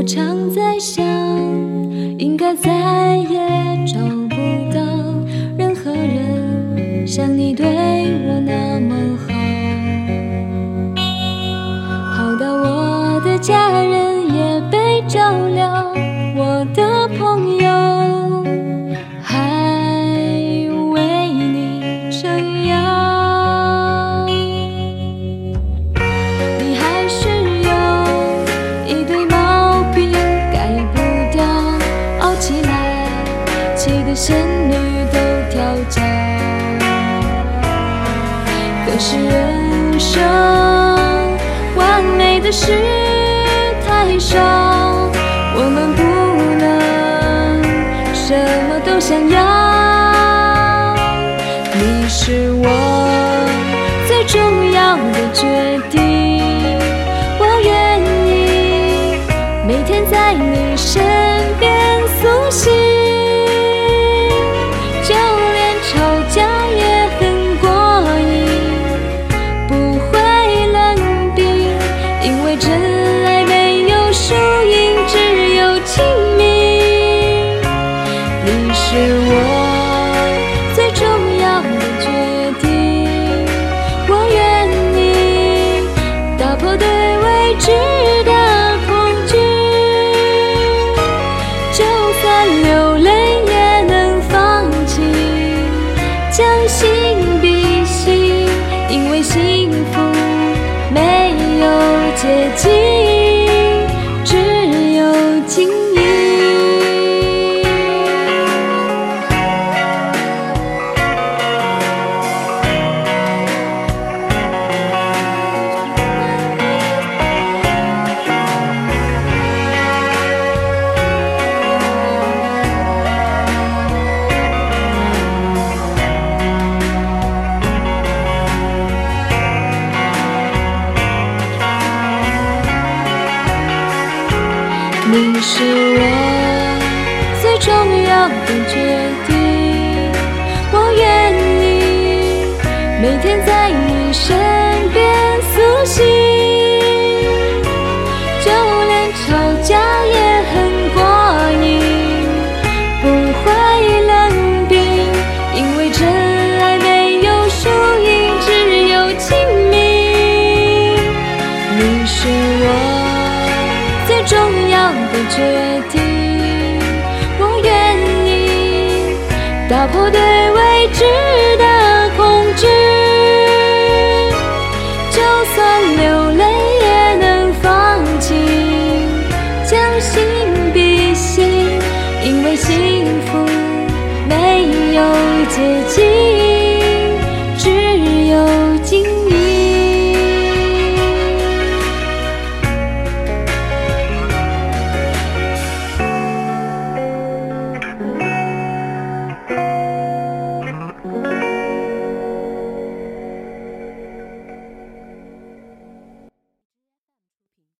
我常在想，应该再也可是人生完美的事太少，我们不能什么都想要。你是我最重要的决定，我愿意每天在你身边苏醒，将心比心，因为幸福没有捷径，你是我最重要的决定，我愿意每天在你身边苏醒，的决定，我愿意打破对